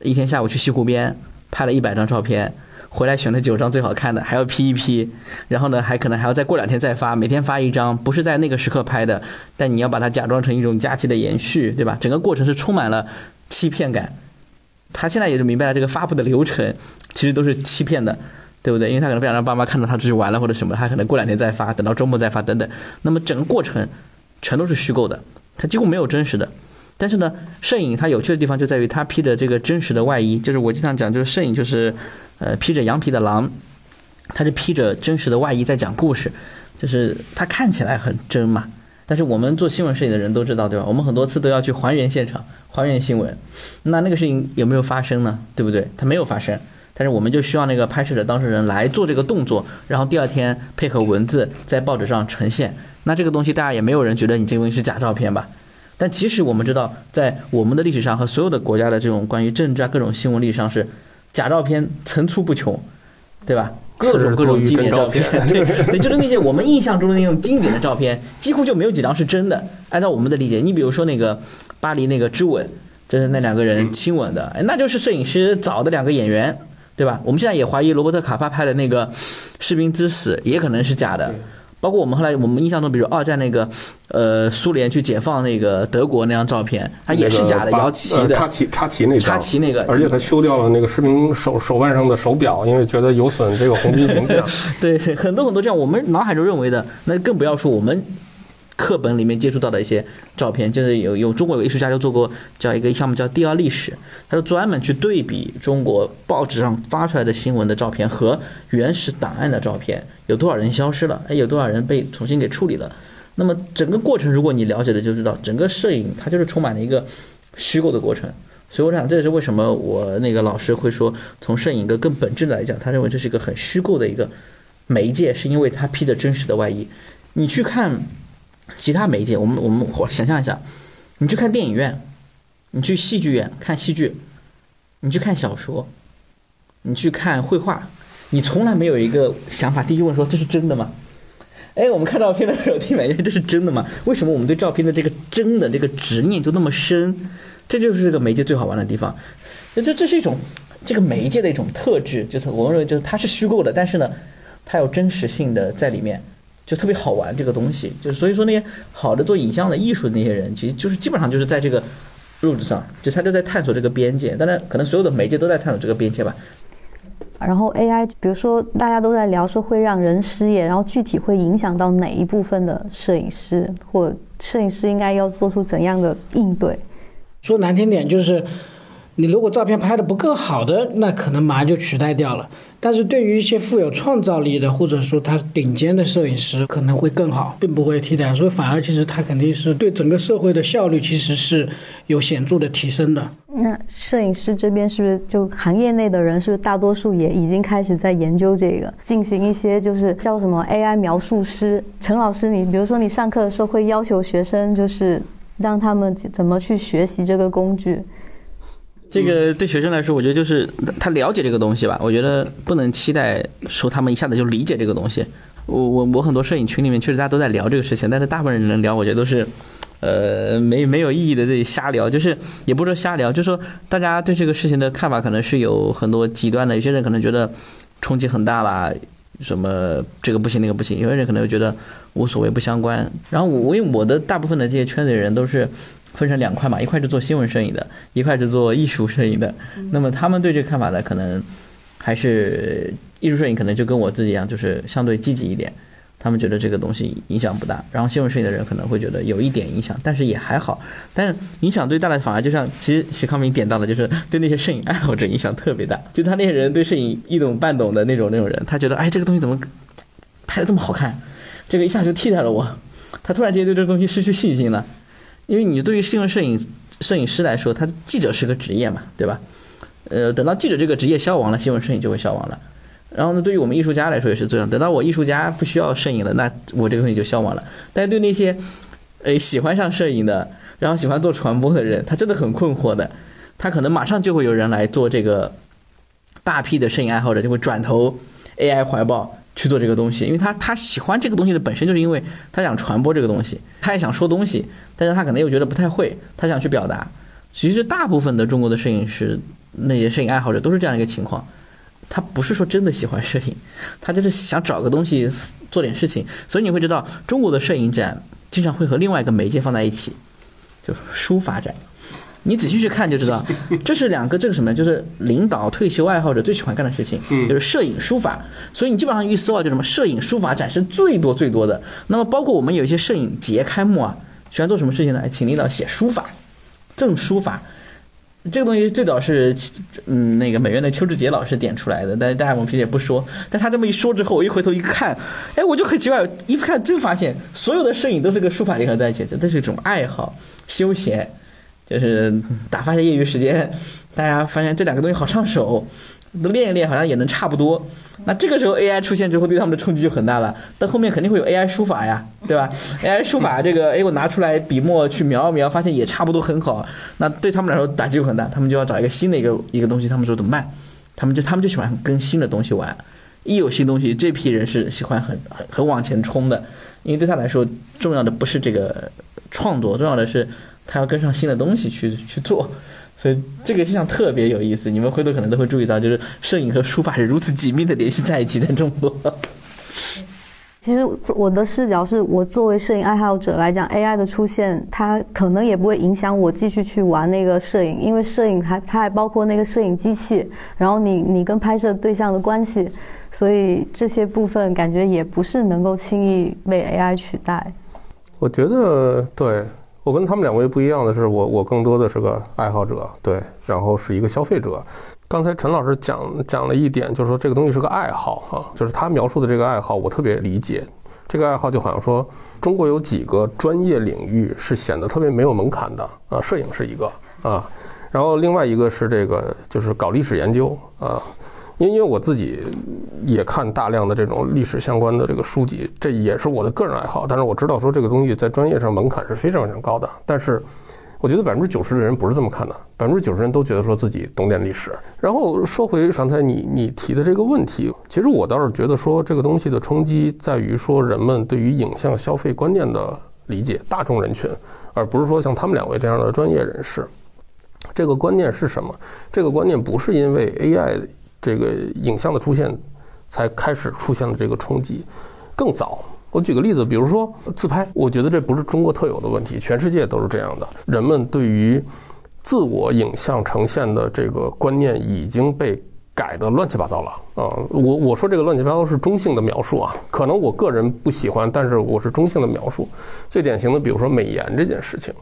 一天下午去西湖边拍了一百张照片。回来选了九张最好看的，还要 P 一 P，然后呢，还可能还要再过两天再发，每天发一张，不是在那个时刻拍的，但你要把它假装成一种假期的延续，对吧？整个过程是充满了欺骗感。他现在也是明白了这个发布的流程，其实都是欺骗的，对不对？因为他可能不想让爸妈看到他出去玩了或者什么，他可能过两天再发，等到周末再发等等。那么整个过程全都是虚构的，他几乎没有真实的。但是呢，摄影它有趣的地方就在于它披着这个真实的外衣，就是我经常讲，就是摄影就是。呃，披着羊皮的狼，它是披着真实的外衣在讲故事，就是它看起来很真嘛。但是我们做新闻摄影的人都知道，对吧？我们很多次都要去还原现场，还原新闻。那那个事情有没有发生呢？对不对？它没有发生。但是我们就需要那个拍摄者当事人来做这个动作，然后第二天配合文字在报纸上呈现。那这个东西大家也没有人觉得你这个东西是假照片吧？但其实我们知道，在我们的历史上和所有的国家的这种关于政治啊各种新闻历史上是假照片层出不穷，对吧？各种各种经典照片，对对，就是那些我们印象中的那种经典的照片，几乎就没有几张是真的。按照我们的理解，你比如说那个巴黎那个之吻，就是那两个人亲吻的，哎，那就是摄影师找的两个演员，对吧？我们现在也怀疑罗伯特卡帕拍的那个士兵之死也可能是假的。包括我们后来我们印象中，比如二战那个，呃，苏联去解放那个德国那张照片，它也是假的，摇旗的，插旗插旗那插旗那个，而且他修掉了那个士兵手手腕上的手表，因为觉得有损这个红军形象。对，很多很多这样我们脑海中认为的，那更不要说我们。课本里面接触到的一些照片，就是有有中国有艺术家就做过叫一个项目叫第二历史，他就专门去对比中国报纸上发出来的新闻的照片和原始档案的照片，有多少人消失了，哎，有多少人被重新给处理了。那么整个过程，如果你了解了，就知道整个摄影它就是充满了一个虚构的过程。所以我想，这也是为什么我那个老师会说，从摄影一个更本质的来讲，他认为这是一个很虚构的一个媒介，是因为它披着真实的外衣。你去看。其他媒介，我们我们我想象一下，你去看电影院，你去戏剧院看戏剧，你去看小说，你去看绘画，你从来没有一个想法，第一问说这是真的吗？哎，我们看照片的时候，第一反应这是真的吗？为什么我们对照片的这个真的这个执念就那么深？这就是这个媒介最好玩的地方。这这是一种这个媒介的一种特质，就是我认为就是它是虚构的，但是呢，它有真实性的在里面。就特别好玩这个东西，就是所以说那些好的做影像的艺术的那些人，其实就是基本上就是在这个路子上，就他就在探索这个边界。当然，可能所有的媒介都在探索这个边界吧。然后 AI，比如说大家都在聊说会让人失业，然后具体会影响到哪一部分的摄影师，或摄影师应该要做出怎样的应对？说难听点就是。你如果照片拍的不够好的，那可能马上就取代掉了。但是对于一些富有创造力的，或者说他顶尖的摄影师，可能会更好，并不会替代。所以反而其实他肯定是对整个社会的效率其实是有显著的提升的。那摄影师这边是不是就行业内的人是不是大多数也已经开始在研究这个，进行一些就是叫什么 AI 描述师？陈老师，你比如说你上课的时候会要求学生就是让他们怎么去学习这个工具？这个对学生来说，我觉得就是他了解这个东西吧。我觉得不能期待说他们一下子就理解这个东西。我我我很多摄影群里面确实大家都在聊这个事情，但是大部分人能聊，我觉得都是，呃，没没有意义的这里瞎聊。就是也不是说瞎聊，就是说大家对这个事情的看法可能是有很多极端的。有些人可能觉得冲击很大啦，什么这个不行那个不行。有些人可能又觉得无所谓不相关。然后我因为我的大部分的这些圈子的人都是。分成两块嘛，一块是做新闻摄影的，一块是做艺术摄影的。那么他们对这个看法呢，可能还是艺术摄影可能就跟我自己一样，就是相对积极一点。他们觉得这个东西影响不大，然后新闻摄影的人可能会觉得有一点影响，但是也还好。但是影响最大的反而就像其实徐康明点到了，就是对那些摄影爱好者影响特别大。就他那些人对摄影一懂半懂的那种那种人，他觉得哎这个东西怎么拍的这么好看，这个一下就替代了我，他突然间对这个东西失去信心了。因为你对于新闻摄影摄影师来说，他记者是个职业嘛，对吧？呃，等到记者这个职业消亡了，新闻摄影就会消亡了。然后呢，对于我们艺术家来说也是这样。等到我艺术家不需要摄影了，那我这个东西就消亡了。但是对那些，呃，喜欢上摄影的，然后喜欢做传播的人，他真的很困惑的。他可能马上就会有人来做这个，大批的摄影爱好者就会转投 AI 怀抱。去做这个东西，因为他他喜欢这个东西的本身就是因为他想传播这个东西，他也想说东西，但是他可能又觉得不太会，他想去表达。其实大部分的中国的摄影师，那些摄影爱好者都是这样一个情况，他不是说真的喜欢摄影，他就是想找个东西做点事情。所以你会知道，中国的摄影展经常会和另外一个媒介放在一起，就书法展。你仔细去看就知道，这是两个这个什么，就是领导、退休爱好者最喜欢干的事情，就是摄影、书法。所以你基本上一搜啊，就什么摄影、书法展示最多最多的。那么包括我们有一些摄影节开幕啊，喜欢做什么事情呢？请领导写书法，赠书法。这个东西最早是，嗯，那个美院的邱志杰老师点出来的，但是大家我们平时也不说。但他这么一说之后，我一回头一看，哎，我就很奇怪，一看真发现，所有的摄影都是跟书法联合在一起，这这是一种爱好、休闲，就是打发一下业余时间。大家发现这两个东西好上手，都练一练，好像也能差不多。那这个时候 AI 出现之后，对他们的冲击就很大了。但后面肯定会有 AI 书法呀，对吧？AI 书法这个，哎，我拿出来笔墨去描一描，发现也差不多很好。那对他们来说打击就很大，他们就要找一个新的一个一个东西，他们说怎么办？他们就他们就喜欢跟新的东西玩。一有新东西，这批人是喜欢很很很往前冲的，因为对他来说，重要的不是这个创作，重要的是他要跟上新的东西去去做。所以这个现象特别有意思，你们回头可能都会注意到，就是摄影和书法是如此紧密的联系在一起，在中国。其实我的视角是我作为摄影爱好者来讲，AI 的出现，它可能也不会影响我继续去玩那个摄影，因为摄影还它还包括那个摄影机器，然后你你跟拍摄对象的关系，所以这些部分感觉也不是能够轻易被 AI 取代。我觉得对。我跟他们两位不一样的是，我我更多的是个爱好者，对，然后是一个消费者。刚才陈老师讲讲了一点，就是说这个东西是个爱好啊，就是他描述的这个爱好，我特别理解。这个爱好就好像说，中国有几个专业领域是显得特别没有门槛的啊，摄影是一个啊，然后另外一个是这个就是搞历史研究啊。因为我自己也看大量的这种历史相关的这个书籍，这也是我的个人爱好。但是我知道说这个东西在专业上门槛是非常非常高的。但是我觉得百分之九十的人不是这么看的，百分之九十人都觉得说自己懂点历史。然后说回刚才你你提的这个问题，其实我倒是觉得说这个东西的冲击在于说人们对于影像消费观念的理解，大众人群，而不是说像他们两位这样的专业人士。这个观念是什么？这个观念不是因为 AI。这个影像的出现，才开始出现了这个冲击，更早。我举个例子，比如说自拍，我觉得这不是中国特有的问题，全世界都是这样的。人们对于自我影像呈现的这个观念已经被改得乱七八糟了啊！我我说这个乱七八糟是中性的描述啊，可能我个人不喜欢，但是我是中性的描述。最典型的，比如说美颜这件事情。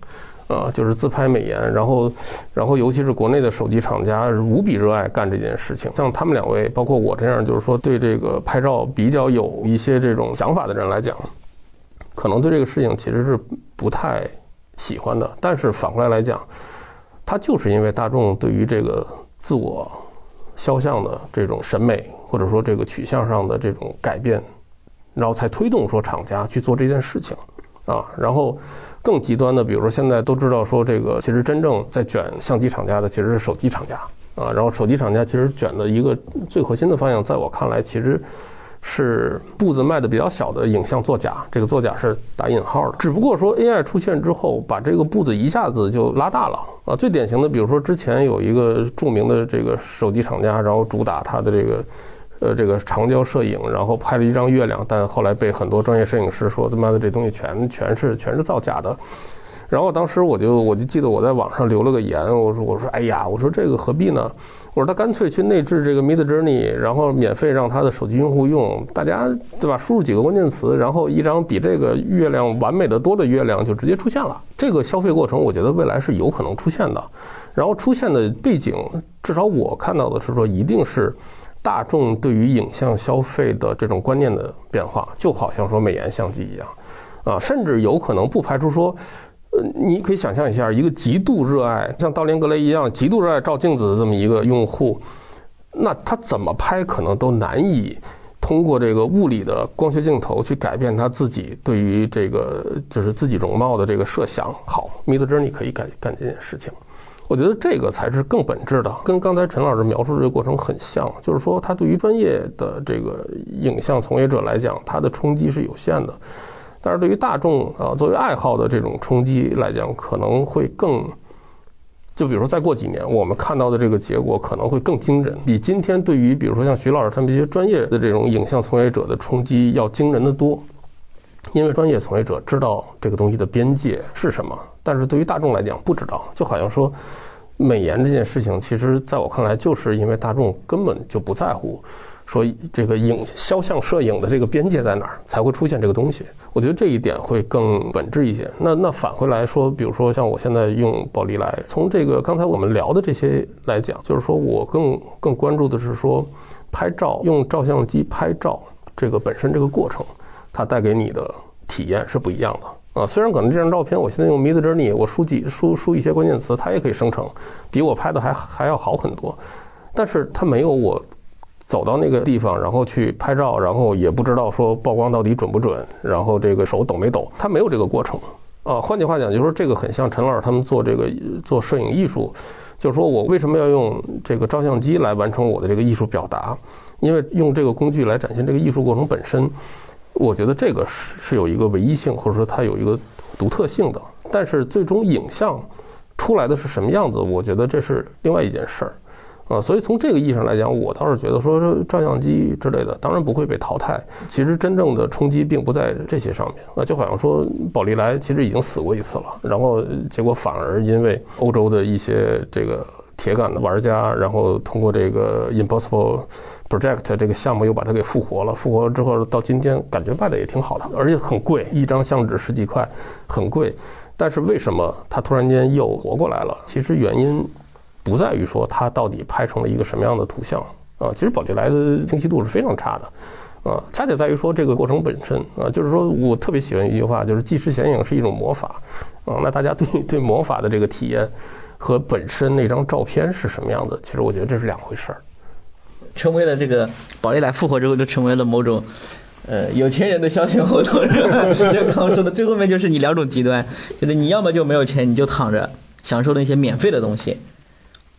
啊，就是自拍美颜，然后，然后尤其是国内的手机厂家无比热爱干这件事情。像他们两位，包括我这样，就是说对这个拍照比较有一些这种想法的人来讲，可能对这个事情其实是不太喜欢的。但是反过来来讲，它就是因为大众对于这个自我肖像的这种审美，或者说这个取向上的这种改变，然后才推动说厂家去做这件事情啊，然后。更极端的，比如说现在都知道说这个，其实真正在卷相机厂家的其实是手机厂家啊。然后手机厂家其实卷的一个最核心的方向，在我看来，其实是步子迈的比较小的影像作假。这个作假是打引号的。只不过说 AI 出现之后，把这个步子一下子就拉大了啊。最典型的，比如说之前有一个著名的这个手机厂家，然后主打它的这个。呃，这个长焦摄影，然后拍了一张月亮，但后来被很多专业摄影师说他妈的这东西全全是全是造假的。然后当时我就我就记得我在网上留了个言，我说我说哎呀，我说这个何必呢？我说他干脆去内置这个 Mid Journey，然后免费让他的手机用户用，大家对吧？输入几个关键词，然后一张比这个月亮完美的多的月亮就直接出现了。这个消费过程，我觉得未来是有可能出现的。然后出现的背景，至少我看到的是说，一定是。大众对于影像消费的这种观念的变化，就好像说美颜相机一样，啊，甚至有可能不排除说，呃，你可以想象一下，一个极度热爱像道林格雷一样极度热爱照镜子的这么一个用户，那他怎么拍可能都难以通过这个物理的光学镜头去改变他自己对于这个就是自己容貌的这个设想。好，Midjourney 可以干干这件事情。我觉得这个才是更本质的，跟刚才陈老师描述这个过程很像，就是说，他对于专业的这个影像从业者来讲，他的冲击是有限的，但是对于大众啊，作为爱好的这种冲击来讲，可能会更，就比如说再过几年，我们看到的这个结果可能会更惊人，比今天对于比如说像徐老师他们这些专业的这种影像从业者的冲击要惊人的多。因为专业从业者知道这个东西的边界是什么，但是对于大众来讲不知道，就好像说，美颜这件事情，其实在我看来，就是因为大众根本就不在乎。说这个影肖像摄影的这个边界在哪儿才会出现这个东西？我觉得这一点会更本质一些。那那返回来说，比如说像我现在用宝丽来，从这个刚才我们聊的这些来讲，就是说我更更关注的是说，拍照用照相机拍照这个本身这个过程，它带给你的体验是不一样的啊。虽然可能这张照片我现在用 Midjourney，我输几输输一些关键词，它也可以生成，比我拍的还还要好很多，但是它没有我。走到那个地方，然后去拍照，然后也不知道说曝光到底准不准，然后这个手抖没抖，他没有这个过程啊。换句话讲，就是说这个很像陈老师他们做这个做摄影艺术，就是说我为什么要用这个照相机来完成我的这个艺术表达？因为用这个工具来展现这个艺术过程本身，我觉得这个是是有一个唯一性，或者说它有一个独特性的。但是最终影像出来的是什么样子，我觉得这是另外一件事儿。啊，所以从这个意义上来讲，我倒是觉得说照相机之类的，当然不会被淘汰。其实真正的冲击并不在这些上面那，就好像说宝丽来其实已经死过一次了，然后结果反而因为欧洲的一些这个铁杆的玩家，然后通过这个 Impossible Project 这个项目又把它给复活了。复活了之后，到今天感觉卖的也挺好的，而且很贵，一张相纸十几块，很贵。但是为什么它突然间又活过来了？其实原因。不在于说它到底拍成了一个什么样的图像啊，其实宝丽来的清晰度是非常差的，啊，恰恰在于说这个过程本身啊，就是说我特别喜欢一句话，就是即时显影是一种魔法啊。那大家对 对魔法的这个体验和本身那张照片是什么样子，其实我觉得这是两回事儿。成为了这个宝丽来复活之后，就成为了某种呃有钱人的消遣活动，就刚刚说的最后面就是你两种极端，就是你要么就没有钱，你就躺着享受那些免费的东西。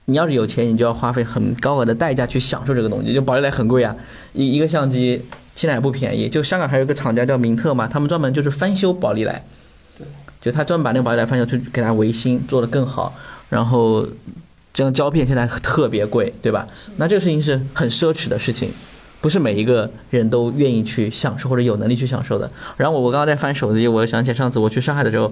你要是有钱，你就要花费很高额的代价去享受这个东西。就宝丽来很贵啊，一一个相机现在也不便宜。就香港还有一个厂家叫明特嘛，他们专门就是翻修宝丽来，就他专门把那个宝丽来翻修，就给它维新，做得更好。然后这张胶片现在特别贵，对吧？那这个事情是很奢侈的事情。不是每一个人都愿意去享受或者有能力去享受的。然后我我刚刚在翻手机，我又想起上次我去上海的时候，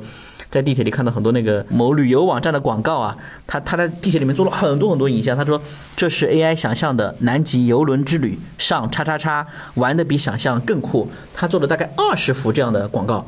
在地铁里看到很多那个某旅游网站的广告啊，他他在地铁里面做了很多很多影像，他说这是 AI 想象的南极游轮之旅，上叉叉叉玩的比想象更酷。他做了大概二十幅这样的广告，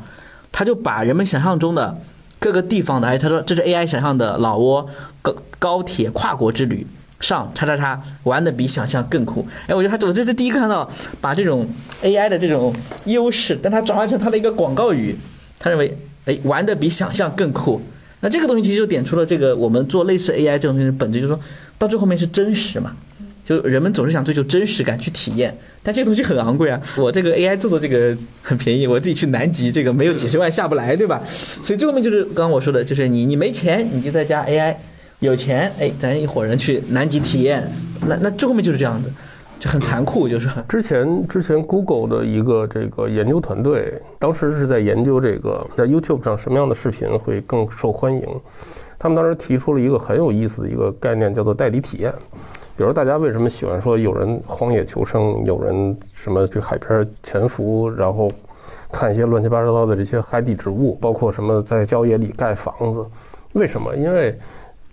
他就把人们想象中的各个地方的，哎，他说这是 AI 想象的老挝高高铁跨国之旅。上叉叉叉玩的比想象更酷，哎，我觉得他我这是第一个看到把这种 AI 的这种优势，但他转换成他的一个广告语，他认为哎玩的比想象更酷，那这个东西其实就点出了这个我们做类似 AI 这种东西本质，就是说到最后面是真实嘛，就人们总是想追求真实感去体验，但这个东西很昂贵啊，我这个 AI 做的这个很便宜，我自己去南极这个没有几十万下不来，对吧？所以最后面就是刚刚我说的，就是你你没钱你就在家 AI。有钱，哎，咱一伙人去南极体验，那那最后面就是这样子，就很残酷，就是很。之前之前 Google 的一个这个研究团队，当时是在研究这个在 YouTube 上什么样的视频会更受欢迎。他们当时提出了一个很有意思的一个概念，叫做代理体验。比如大家为什么喜欢说有人荒野求生，有人什么去海边潜伏，然后看一些乱七八糟的这些海底植物，包括什么在郊野里盖房子？为什么？因为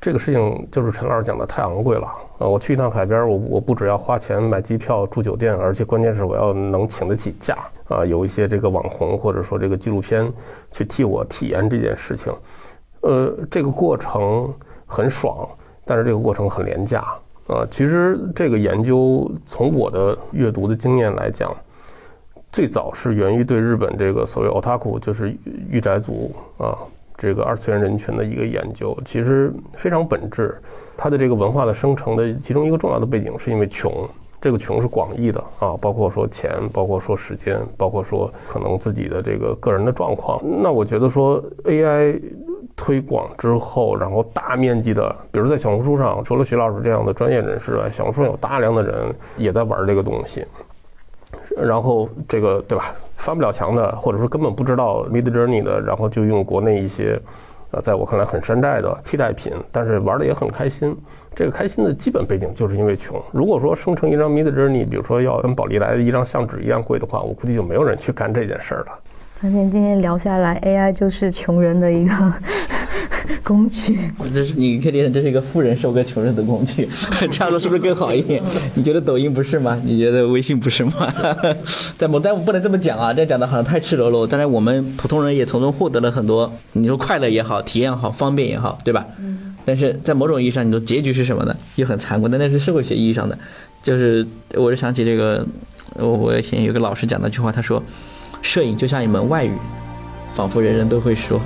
这个事情就是陈老师讲的太昂贵了啊！我去一趟海边，我我不只要花钱买机票住酒店，而且关键是我要能请得起假啊！有一些这个网红或者说这个纪录片去替我体验这件事情，呃，这个过程很爽，但是这个过程很廉价呃！其实这个研究从我的阅读的经验来讲，最早是源于对日本这个所谓 otaku，就是御宅族啊。这个二次元人群的一个研究，其实非常本质。它的这个文化的生成的其中一个重要的背景，是因为穷。这个穷是广义的啊，包括说钱，包括说时间，包括说可能自己的这个个人的状况。那我觉得说 AI 推广之后，然后大面积的，比如在小红书上，除了徐老师这样的专业人士外，小红书上有大量的人也在玩这个东西。然后这个对吧？翻不了墙的，或者说根本不知道 Mid Journey 的，然后就用国内一些，呃，在我看来很山寨的替代品，但是玩的也很开心。这个开心的基本背景就是因为穷。如果说生成一张 Mid Journey，比如说要跟宝丽来的一张相纸一样贵的话，我估计就没有人去干这件事儿了。发现今天聊下来，AI 就是穷人的一个 工具。这是你确定，这是一个富人收割穷人的工具，这样说是不是更好一点？你觉得抖音不是吗？你觉得微信不是吗？但我但我不能这么讲啊，这样讲的好像太赤裸裸。当然，我们普通人也从中获得了很多，你说快乐也好，体验好，方便也好，对吧？嗯。但是在某种意义上，你说结局是什么呢？又很残酷。但那是社会学意义上的，就是我就想起这个，我我以前有个老师讲的一句话，他说，摄影就像一门外语，仿佛人人都会说。